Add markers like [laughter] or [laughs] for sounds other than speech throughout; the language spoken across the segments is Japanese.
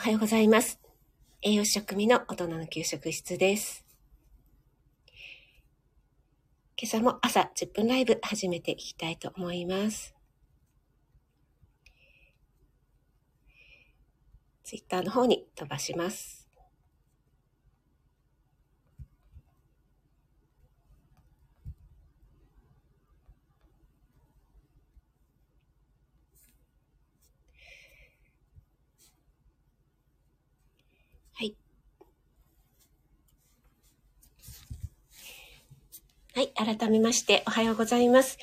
おはようございます。栄養士食味の大人の給食室です。今朝も朝10分ライブ始めていきたいと思います。ツイッターの方に飛ばします。はい。はい。改めまして、おはようございます。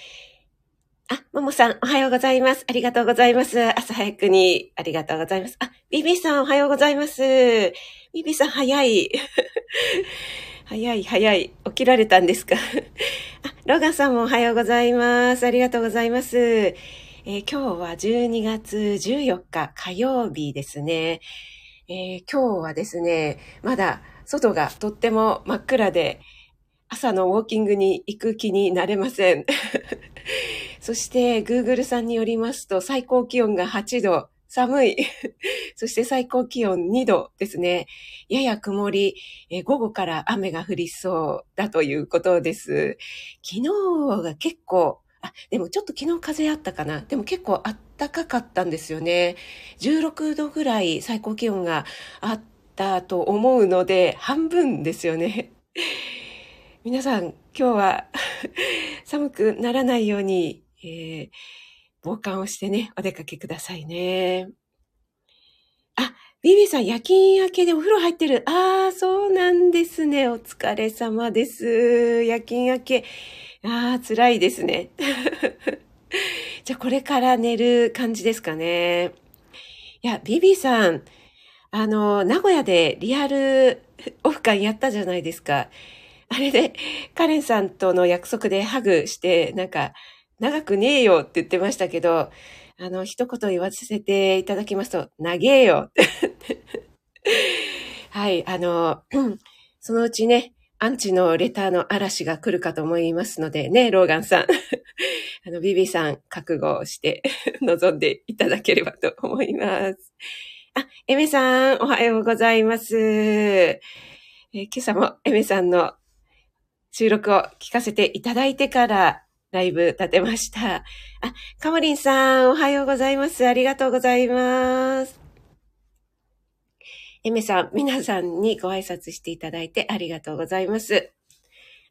あ、ももさん、おはようございます。ありがとうございます。朝早くに、ありがとうございます。あ、ビビさん、おはようございます。ビビさん、早い。[laughs] 早い、早い。起きられたんですか？[laughs] あ、ロガさんもおはようございます。ありがとうございます。えー今日は12月14日火曜日ですね。えー今日はですね、まだ外がとっても真っ暗で、朝のウォーキングに行く気になれません。[laughs] そして、Google さんによりますと、最高気温が8度、寒い。[laughs] そして最高気温2度ですね。やや曇り、え午後から雨が降りそうだということです。昨日が結構、あ、でもちょっと昨日風あったかな。でも結構あったかかったんですよね。16度ぐらい最高気温があったと思うので、半分ですよね。皆さん、今日は [laughs] 寒くならないように、えー防寒をしてね、お出かけくださいね。あ、ビビさん、夜勤明けでお風呂入ってる。ああ、そうなんですね。お疲れ様です。夜勤明け。ああ、辛いですね。[laughs] じゃあ、これから寝る感じですかね。いや、ビビさん、あの、名古屋でリアルオフ会やったじゃないですか。[laughs] あれで、カレンさんとの約束でハグして、なんか、長くねえよって言ってましたけど、あの、一言言わせていただきますと、長えよって。[laughs] はい、あの、[clears throat] そのうちね、アンチのレターの嵐が来るかと思いますので、ね、ローガンさん。[laughs] あの、ビビさん、覚悟して臨んでいただければと思います。あ、エメさん、おはようございます。え今朝もエメさんの収録を聞かせていただいてからライブ立てました。あ、カモリンさん、おはようございます。ありがとうございます。エメさん、皆さんにご挨拶していただいてありがとうございます。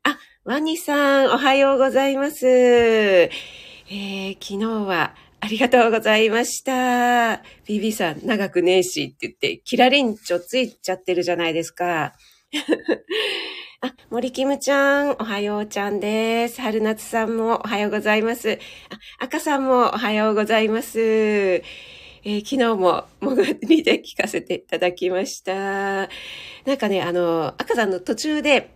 あ、ワニさん、おはようございます。えー、昨日はありがとうございました。ビビさん、長くねえしって言って、キラリンチョついちゃってるじゃないですか。あ、森キムちゃん、おはようちゃんです。春夏さんもおはようございます。あ、赤さんもおはようございます。えー昨日も潜りで聞かせていただきました。なんかね、あの、赤さんの途中で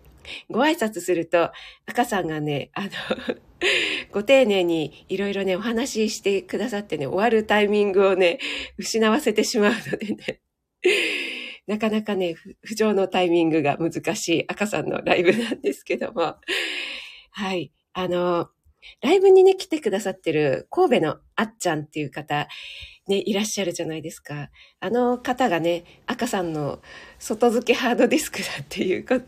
ご挨拶すると、赤さんがね、あの、[laughs] ご丁寧にいろいろね、お話ししてくださってね、終わるタイミングをね、失わせてしまうのでね。なかなかね、不調のタイミングが難しい赤さんのライブなんですけども。はい。あの、ライブにね、来てくださってる神戸のあっちゃんっていう方、ね、いらっしゃるじゃないですか。あの方がね、赤さんの外付けハードディスクだっていうこ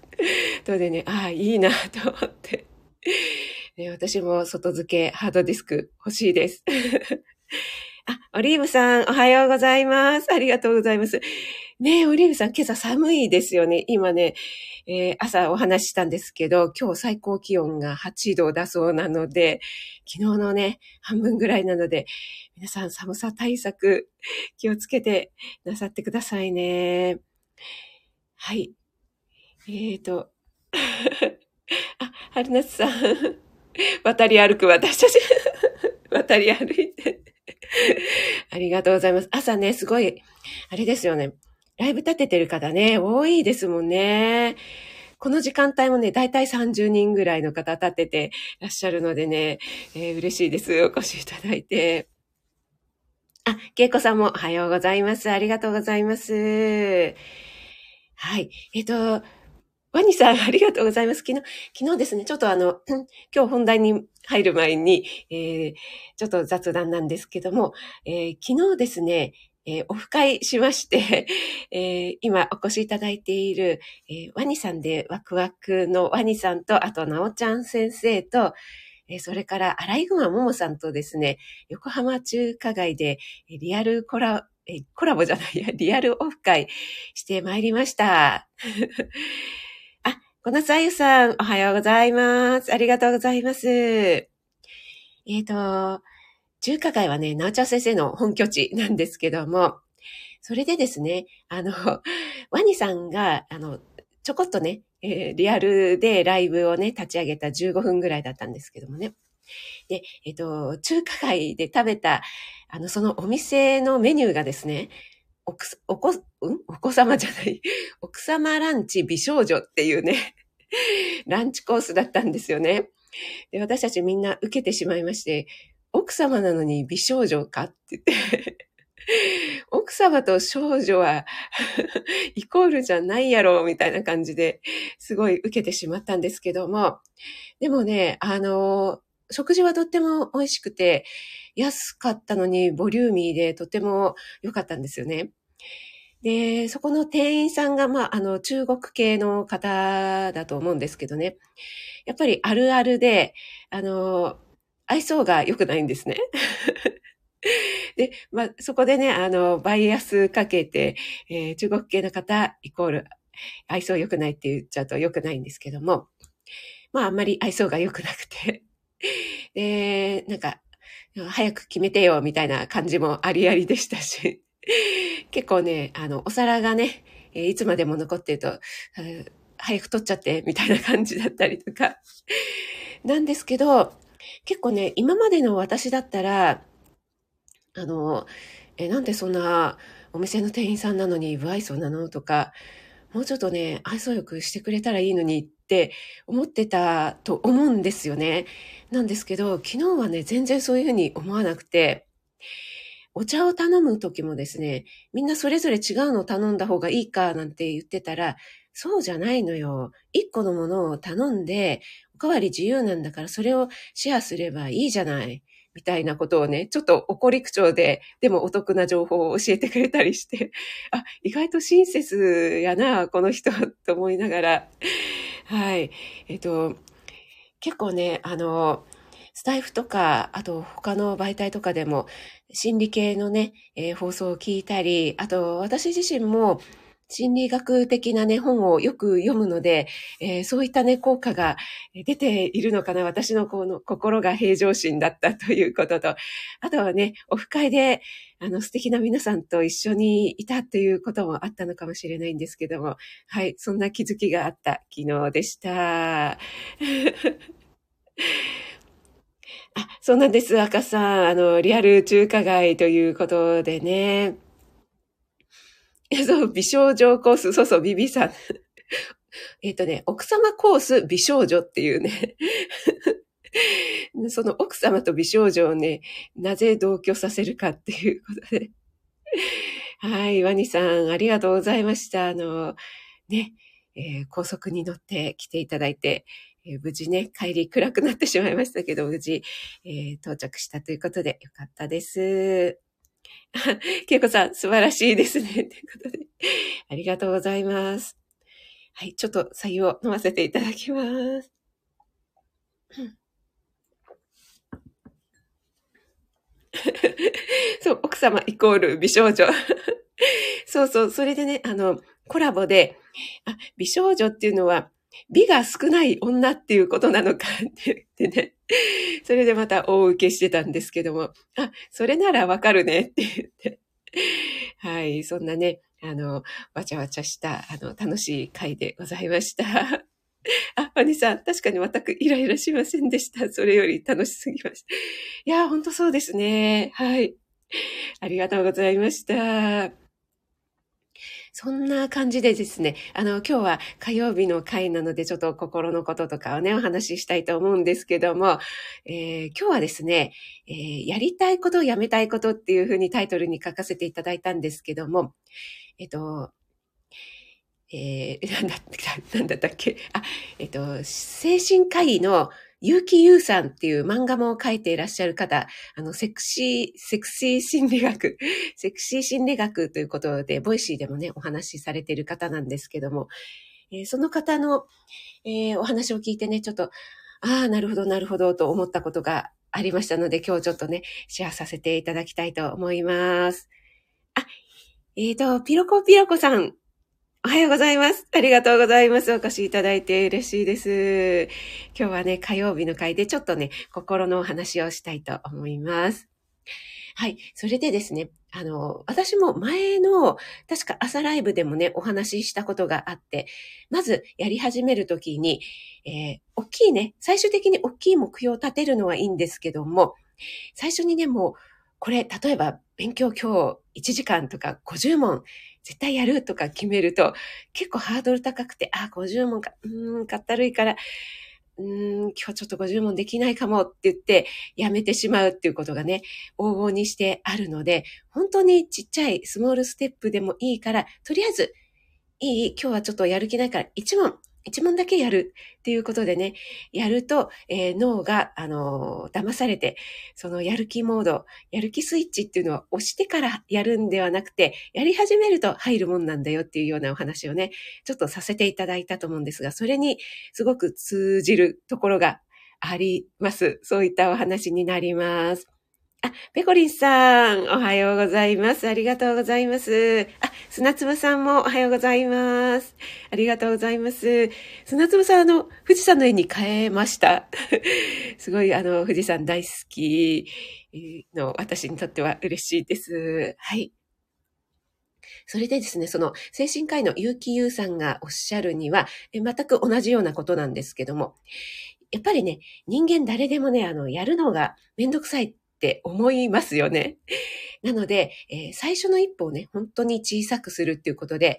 とでね、ああ、いいなと思って。ね私も外付けハードディスク欲しいです。[laughs] あ、オリーブさん、おはようございます。ありがとうございます。ねえ、オリーブさん、今朝寒いですよね。今ね、えー朝お話ししたんですけど、今日最高気温が8度だそうなので、昨日のね、半分ぐらいなので、皆さん寒さ対策気をつけてなさってくださいね。はい。えーと、[laughs] あ、春夏さん、[laughs] 渡り歩く私たち、[laughs] 渡り歩いて。ありがとうございます。朝ね、すごい、あれですよね。ライブ立ててる方ね、多いですもんね。この時間帯もね、だいたい30人ぐらいの方立ててらっしゃるのでね、えー嬉しいです。お越しいただいて。あ、けいこさんもおはようございます。ありがとうございます。はい。えっ、と、ワニさん、ありがとうございます。昨日、昨日ですね、ちょっとあの、[clears throat] 今日本題に入る前に、えーちょっと雑談なんですけども、えー昨日ですね、えー、オフ会しまして、[laughs] えー、今お越しいただいている、えー、ワニさんでワクワクのワニさんと、あと、なおちゃん先生と、えそれから、アライグマももさんとですね、横浜中華街で、リアルコラ、えコラボじゃないや、[laughs] リアルオフ会してまいりました。[laughs] あ、小夏あゆさん、おはようございます。ありがとうございます。えっ、ー、と、中華街はね、なおちゃん先生の本拠地なんですけども、それでですね、あの、[laughs] ワニさんが、あの、ちょこっとね、えー、リアルでライブをね、立ち上げた15分ぐらいだったんですけどもね。で、えっ、と、中華街で食べた、あの、そのお店のメニューがですね、おく、おこ、うん？お子様じゃない、[laughs] 奥様ランチ美少女っていうね、[laughs] ランチコースだったんですよね。で、私たちみんな受けてしまいまして、奥様なのに美少女かって言って [laughs] 奥様と少女は [laughs] イコールじゃないやろ、みたいな感じですごい受けてしまったんですけども、でもね、あの、食事はとっても美味しくて、安かったのにボリューミーでとても良かったんですよね。で、そこの店員さんが、まあ、あの、中国系の方だと思うんですけどね。やっぱりあるあるで、あの、愛想が良くないんですね。[laughs] で、まあ、そこでね、あの、バイアスかけて、えー、中国系の方イコール愛想良くないって言っちゃうと良くないんですけども、まあ、あんまり愛想が良くなくて、[laughs] で、なんか、早く決めてよ、みたいな感じもありありでしたし、[laughs] 結構ね、あの、お皿がね、いつまでも残ってると、早く取っちゃって、みたいな感じだったりとか、なんですけど、結構ね、今までの私だったら、あの、え、なんでそんなお店の店員さんなのに不愛想なのとか、もうちょっとね、愛想よくしてくれたらいいのにって思ってたと思うんですよね。なんですけど、昨日はね、全然そういうふうに思わなくて、お茶を頼む時もですね、みんなそれぞれ違うのを頼んだ方がいいかなんて言ってたら、そうじゃないのよ。一個のものを頼んで、かわり自由なんだからそれをシェアすればいいじゃない。みたいなことをね、ちょっと怒り口調で、でもお得な情報を教えてくれたりして、あ、意外と親切やな、この人、と思いながら、はい。えっと、結構ね、あの、スタイフとか、あと他の媒体とかでも、心理系のね、えー、放送を聞いたり、あと私自身も、心理学的なね、本をよく読むので、えー、そういったね、効果が出ているのかな。私のこの心が平常心だったということと、あとはね、オフ会で、あの、素敵な皆さんと一緒にいたということもあったのかもしれないんですけども、はい、そんな気づきがあった昨日でした。[laughs] あ、そうなんです、赤さん。あの、リアル中華街ということでね。そう、美少女コース、そうそう、ビビさん。[laughs] えっとね、奥様コース美少女っていうね。[laughs] その奥様と美少女をね、なぜ同居させるかっていうことで。はい、ワニさん、ありがとうございました。あの、ね、えー、高速に乗って来ていただいて、えー、無事ね、帰り暗くなってしまいましたけど、無事、えー、到着したということでよかったです。けいこさん、素晴らしいですね。ということで、ありがとうございます。はい、ちょっと採用飲ませていただきます。[laughs] そう、奥様イコール美少女。そうそう、それでね、あの、コラボで、あ、美少女っていうのは、美が少ない女っていうことなのかって言ってね。それでまた大受けしてたんですけども、あ、それならわかるねって言って。はい、そんなね、あの、わちゃわちゃした、あの、楽しい回でございました。あ、ワニさん、確かに全くイライラしませんでした。それより楽しすぎました。いや、ほんとそうですね。はい。ありがとうございました。そんな感じでですね、あの、今日は火曜日の回なので、ちょっと心のこととかをね、お話ししたいと思うんですけども、えー、今日はですね、えー、やりたいこと、やめたいことっていうふうにタイトルに書かせていただいたんですけども、えっと、えー、なんだなんだったっけ？あ、えっと、精神科医の結城優さんっていう漫画も書いていらっしゃる方、あの、セクシー、セクシー心理学、[laughs] セクシー心理学ということで、ボイシーでもね、お話しされている方なんですけども、えー、その方の、えー、お話を聞いてね、ちょっと、ああ、なるほど、なるほど、と思ったことがありましたので、今日ちょっとね、シェアさせていただきたいと思います。あ、えっ、ー、と、ピロコピロコさん、おはようございます。ありがとうございます。お越しいただいて嬉しいです。今日はね、火曜日の回でちょっとね、心のお話をしたいと思います。はい。それでですね、あの、私も前の、確か朝ライブでもね、お話ししたことがあって、まずやり始めるときに、えー、大きいね、最終的に大きい目標を立てるのはいいんですけども、最初にね、もう、これ、例えば、勉強今日1時間とか50問絶対やるとか決めると、結構ハードル高くて、あ、50問か、うーん、かったるいから、うーん、今日ちょっと50問できないかもって言って、やめてしまうっていうことがね、往々にしてあるので、本当にちっちゃいスモールステップでもいいから、とりあえず、いい今日はちょっとやる気ないから、1問一問だけやるっていうことでね、やると、えー、脳が、あのー、騙されて、そのやる気モード、やる気スイッチっていうのは押してからやるんではなくて、やり始めると入るもんなんだよっていうようなお話をね、ちょっとさせていただいたと思うんですが、それにすごく通じるところがあります。そういったお話になります。あ、ペコリンさん、おはようございます。ありがとうございます。あ、砂粒さんもおはようございます。ありがとうございます。砂粒さん、あの、富士山の絵に変えました。[laughs] すごい、あの、富士山大好きの私にとっては嬉しいです。はい。それでですね、その精神科医の結城優さんがおっしゃるには、全く同じようなことなんですけども、やっぱりね、人間誰でもね、あの、やるのがめんどくさいって思いますよね。なので、えー、最初の一歩をね、本当に小さくするっていうことで、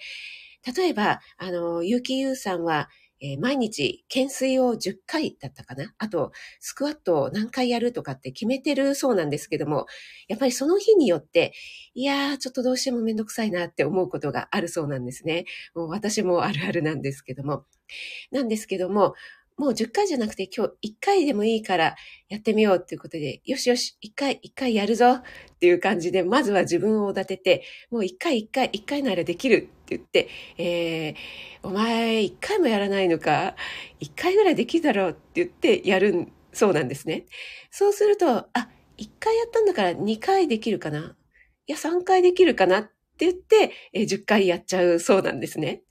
例えば、あの、結城優さんは、えー、毎日、懸垂を10回だったかな？あと、スクワットを何回やるとかって決めてるそうなんですけども、やっぱりその日によって、いやー、ちょっとどうしてもめんどくさいなって思うことがあるそうなんですね。もう私もあるあるなんですけども。なんですけども、もう10回じゃなくて今日1回でもいいからやってみようっていうことで、よしよし、1回、1回やるぞっていう感じで、まずは自分を立てて、もう1回1回、1回ならできるって言って、えー、お前1回もやらないのか ?1 回ぐらいできるだろうって言ってやるそうなんですね。そうすると、あ、1回やったんだから2回できるかないや、3回できるかなって言って、えー、10回やっちゃうそうなんですね。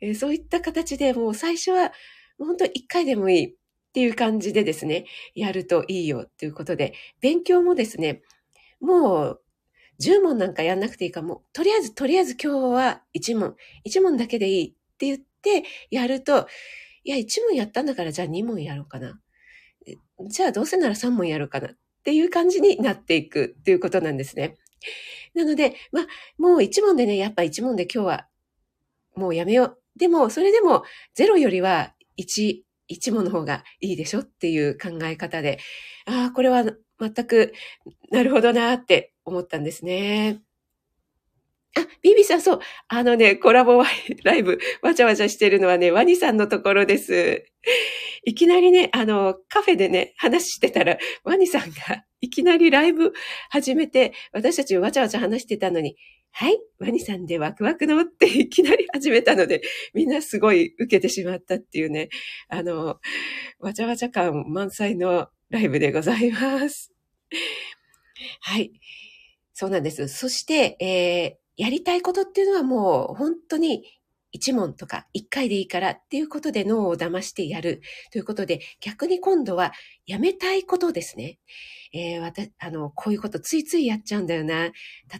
えー、そういった形でもう最初は本当一回でもいいっていう感じでですね、やるといいよっていうことで、勉強もですね、もう10問なんかやんなくていいかも、とりあえず、とりあえず今日は1問、1問だけでいいって言ってやると、いや、1問やったんだからじゃあ2問やろうかな。じゃあどうせなら3問やろうかなっていう感じになっていくっていうことなんですね。なので、まあ、もう1問でね、やっぱ1問で今日はもうやめよう。でも、それでも0よりは1、1もの方がいいでしょっていう考え方で、ああ、これは全くなるほどなって思ったんですね。あ、ビビさん、そう。あのね、コラボライブ、わちゃわちゃしてるのはね、ワニさんのところです。いきなりね、あの、カフェでね、話してたら、ワニさんがいきなりライブ始めて、私たちわちゃわちゃ話してたのに、はい、ワニさんでワクワクのって [laughs] いきなり始めたので、みんなすごい受けてしまったっていうね、あの、わちゃわちゃ感満載のライブでございます。はい。そうなんです。そして、えー、やりたいことっていうのはもう本当に一問とか一回でいいからっていうことで脳を騙してやるということで、逆に今度はやめたいことですね。えー、わた、あの、こういうことついついやっちゃうんだよな。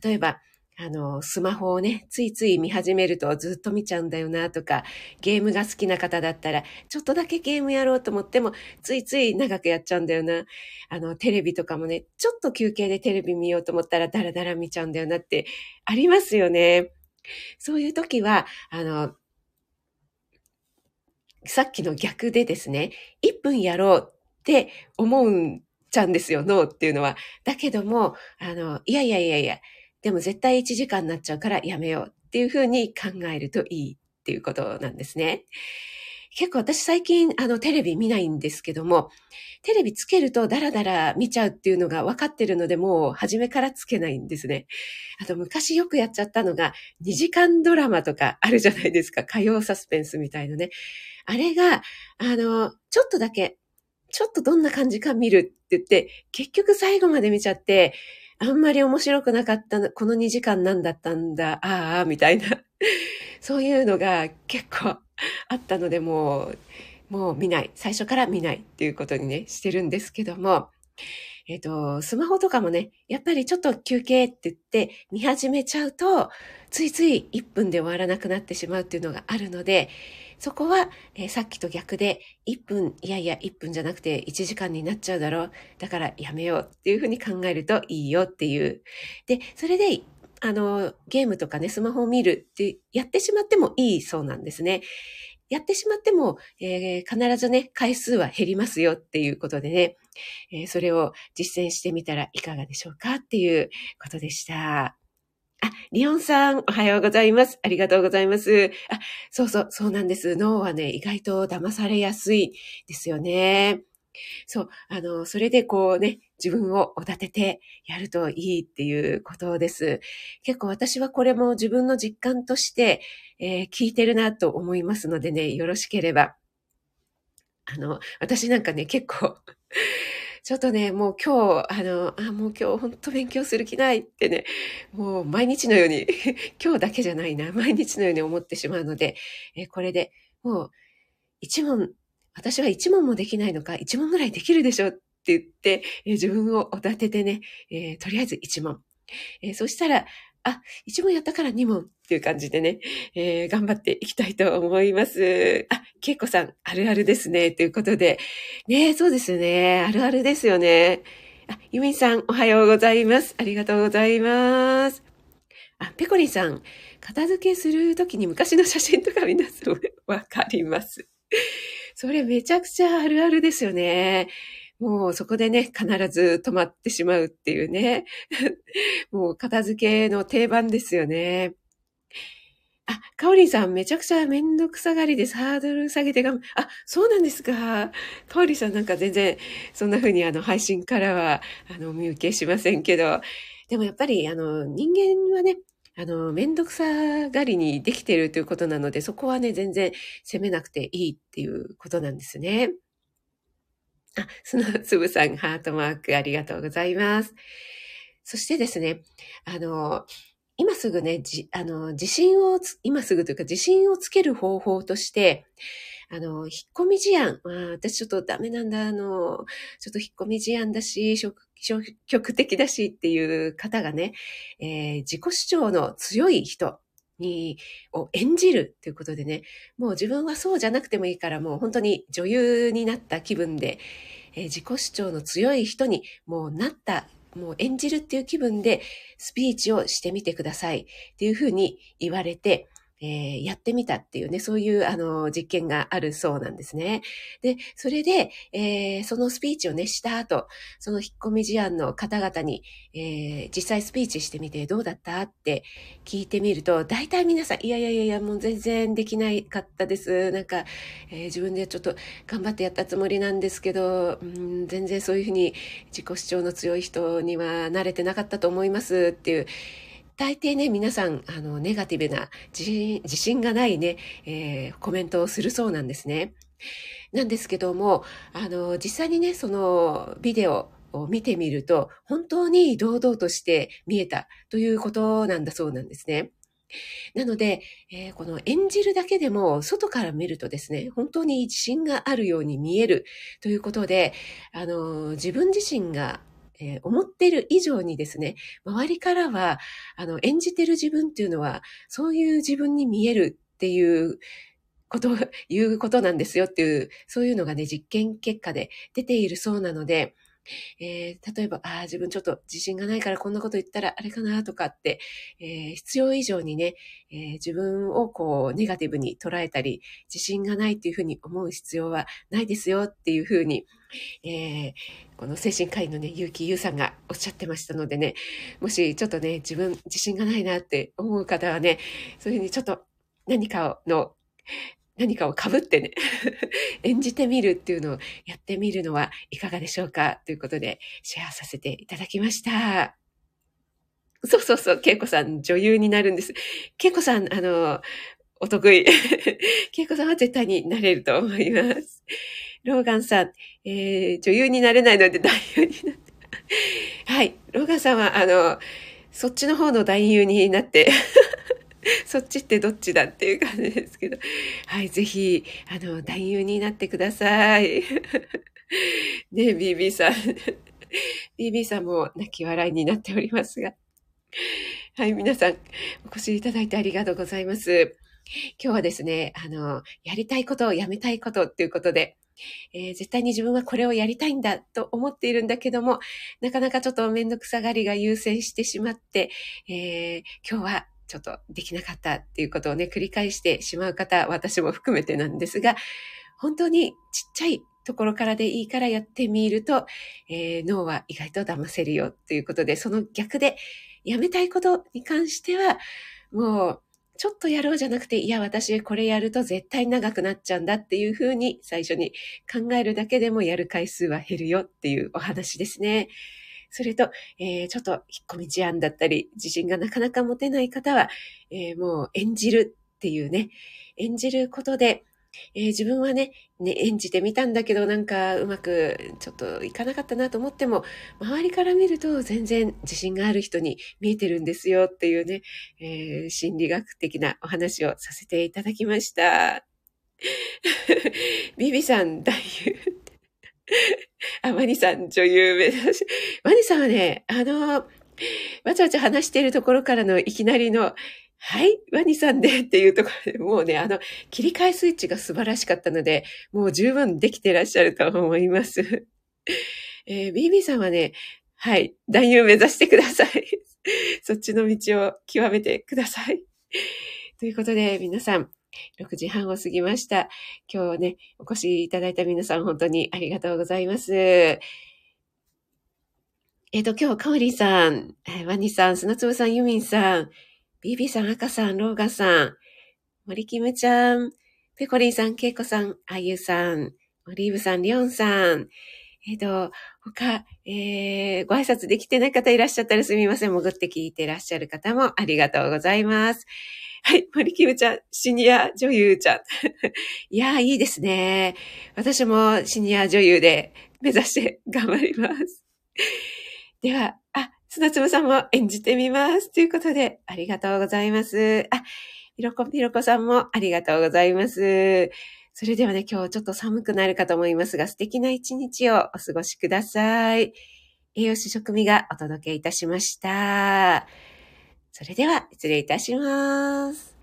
例えば、あの、スマホをね、ついつい見始めるとずっと見ちゃうんだよなとか、ゲームが好きな方だったら、ちょっとだけゲームやろうと思っても、ついつい長くやっちゃうんだよな。あの、テレビとかもね、ちょっと休憩でテレビ見ようと思ったら、だらだら見ちゃうんだよなってありますよね。そういう時は、あの、さっきの逆でですね、1分やろうって思うんちゃうんですよ、脳っていうのは。だけども、あの、いやいやいやいや、でも絶対1時間になっちゃうからやめようっていうふうに考えるといいっていうことなんですね。結構私最近あのテレビ見ないんですけども、テレビつけるとダラダラ見ちゃうっていうのが分かってるので、もう初めからつけないんですね。あと昔よくやっちゃったのが、2時間ドラマとかあるじゃないですか。火曜サスペンスみたいのね。あれが、あの、ちょっとだけ、ちょっとどんな感じか見るって言って、結局最後まで見ちゃって、あんまり面白くなかったの、この2時間何だったんだ、ああ、みたいな。[laughs] そういうのが結構あったので、もう、もう見ない。最初から見ないっていうことにね、してるんですけども、えっ、ー、と、スマホとかもね、やっぱりちょっと休憩って言って見始めちゃうと、ついつい1分で終わらなくなってしまうっていうのがあるので、そこは、えー、さっきと逆で1分、いやいや1分じゃなくて1時間になっちゃうだろう。だからやめようっていうふうに考えるといいよっていう。で、それで、あの、ゲームとかね、スマホを見るってやってしまってもいいそうなんですね。やってしまっても、えー、必ずね、回数は減りますよっていうことでね、えー、それを実践してみたらいかがでしょうかっていうことでした。あ、リオンさん、おはようございます。ありがとうございます。あ、そうそう、そうなんです。脳はね、意外と騙されやすいですよね。そう、あの、それでこうね、自分をお立ててやるといいっていうことです。結構私はこれも自分の実感として、えー、聞いてるなと思いますのでね、よろしければ。あの、私なんかね、結構ちょっとね、もう今日、あの、あ、もう今日本当勉強する気ないってね、もう毎日のように [laughs] 今日だけじゃないな、毎日のように思ってしまうので、えこれでもう一問私は一問もできないのか、一問ぐらいできるでしょっって言って、えー、自分をお立ててね、えー、とりあえず一問。えー、そしたら、あ、一問やったから二問っていう感じでね、えー、頑張っていきたいと思います。あ、けいこさん、あるあるですね。ということで。ねそうですね。あるあるですよね。あ、ゆみさん、おはようございます。ありがとうございます。あ、ペコリンさん、片付けするときに昔の写真とか見出すわかります。それめちゃくちゃあるあるですよね。もうそこでね、必ず止まってしまうっていうね。[laughs] もう片付けの定番ですよね。あ、かおりんさんめちゃくちゃめんどくさがりです。ハードル下げてがん、あ、そうなんですか。かおりさんなんか全然そんな風にあの配信からはあの見受けしませんけど、でもやっぱりあの人間はね、あの、めんどくさがりにできているということなので、そこはね、全然責めなくていいっていうことなんですね。あ、スノーつぶさん、ハートマークありがとうございます。そしてですね、あの、今すぐね、じ、あの、自信を今すぐというか自信をつける方法として、あの、引っ込み思案。あ私ちょっとダメなんだ。あの、ちょっと引っ込み思案だし、消極的だしっていう方がね、えー、自己主張の強い人に、を演じるということでね、もう自分はそうじゃなくてもいいから、もう本当に女優になった気分で、えー、自己主張の強い人にもうなったもう演じるっていう気分でスピーチをしてみてくださいっていうふうに言われて、えー、やってみたっていうね、そういうあの実験があるそうなんですね。で、それで、えー、そのスピーチをね、した後、その引っ込み思案の方々に、えー、実際スピーチしてみてどうだったって聞いてみると、大体皆さん、いやいやいやいや、もう全然できないかったです。なんか、え自分でちょっと頑張ってやったつもりなんですけど、うん、全然そういうふうに自己主張の強い人には慣れてなかったと思いますっていう、大抵ね、皆さん、あの、ネガティブな自信がないね、えー、コメントをするそうなんですね。なんですけども、あの、実際にね、そのビデオを見てみると、本当に堂々として見えたということなんだそうなんですね。なので、えー、この演じるだけでも外から見るとですね、本当に自信があるように見えるということで、あの、自分自身がえー、思ってる以上にですね、周りからは、あの、演じてる自分っていうのは、そういう自分に見えるっていうこと、[laughs] いうことなんですよっていう、そういうのがね、実験結果で出ているそうなので、えー、例えば、ああ、自分ちょっと自信がないからこんなこと言ったらあれかなとかって、えー、必要以上にね、えー、自分をこう、ネガティブに捉えたり、自信がないっていうふうに思う必要はないですよっていうふうに、えこの精神科医のね、結城優さんがおっしゃってましたのでね、もしちょっとね、自分自信がないなって思う方はね、そういうふうにちょっと何かの何かを被ってね、[laughs] 演じてみるっていうのをやってみるのはいかがでしょうかということでシェアさせていただきました。そうそうそう、ケイコさん女優になるんです。ケイコさん、あの、お得意。[laughs] ケイコさんは絶対になれると思います。ローガンさん、えー、女優になれないので男優になって。[laughs] はい。ローガンさんは、あの、そっちの方の男優になって [laughs] そっちってどっちだっていう感じですけど。はい。ぜひ、あの、男優になってください。[laughs] ね、BB さん。[laughs] BB さんも泣き笑いになっておりますが。はい。皆さん、お越しいただいてありがとうございます。今日はですね、あの、やりたいことをやめたいことっていうことで、えー、絶対に自分はこれをやりたいんだと思っているんだけども、なかなかちょっとめんどくさがりが優先してしまって、えー、今日はちょっとできなかったっていうことをね、繰り返してしまう方、私も含めてなんですが、本当にちっちゃいところからでいいからやってみると、えー、脳は意外と騙せるよということで、その逆で、やめたいことに関しては、もうちょっとやろうじゃなくて、いや、私これやると絶対長くなっちゃうんだっていうふうに最初に考えるだけでもやる回数は減るよっていうお話ですね。それと、えー、ちょっと引っ込み思案だったり、自信がなかなか持てない方は、えー、もう演じるっていうね、演じることで、えー、自分はねね、演じてみたんだけど、なんかうまくちょっといかなかったなと思っても、周りから見ると全然自信がある人に見えてるんですよっていうね、えー、心理学的なお話をさせていただきました。[laughs] ビビさん、大優。あ、ワニさん、女優目指し。[laughs] ワニさんはね、あの、わちゃわちゃ話しているところからのいきなりの、はい、ワニさんでっていうところで、もうね、あの、切り替えスイッチが素晴らしかったので、もう十分できてらっしゃると思います。[laughs] えー、BB さんはね、はい、男優目指してください。[laughs] そっちの道を極めてください。ということで、皆さん、6時半を過ぎました。今日ね、お越しいただいた皆さん、本当にありがとうございます。えっ、ー、と、今日、かおりさん、ワニさん、砂粒さん、ユミンさん、ビビさん、赤さん、ローガさん、森キムちゃん、ペコリンさん、ケイコさん、あゆさん、オリーブさん、リョンさん、えっ、ー、と、他、えー、ご挨拶できてない方いらっしゃったらすみません。潜って聞いていらっしゃる方もありがとうございます。はい、森キムちゃん、シニア女優ちゃん。[laughs] いやー、いいですね。私もシニア女優で目指して頑張ります。では、あ、砂粒さんも演じてみます。ということで、ありがとうございます。あ、ひろこひろこさんもありがとうございます。それではね、今日ちょっと寒くなるかと思いますが、素敵な一日をお過ごしください。栄養士食味がお届けいたしました。それでは、失礼いたします。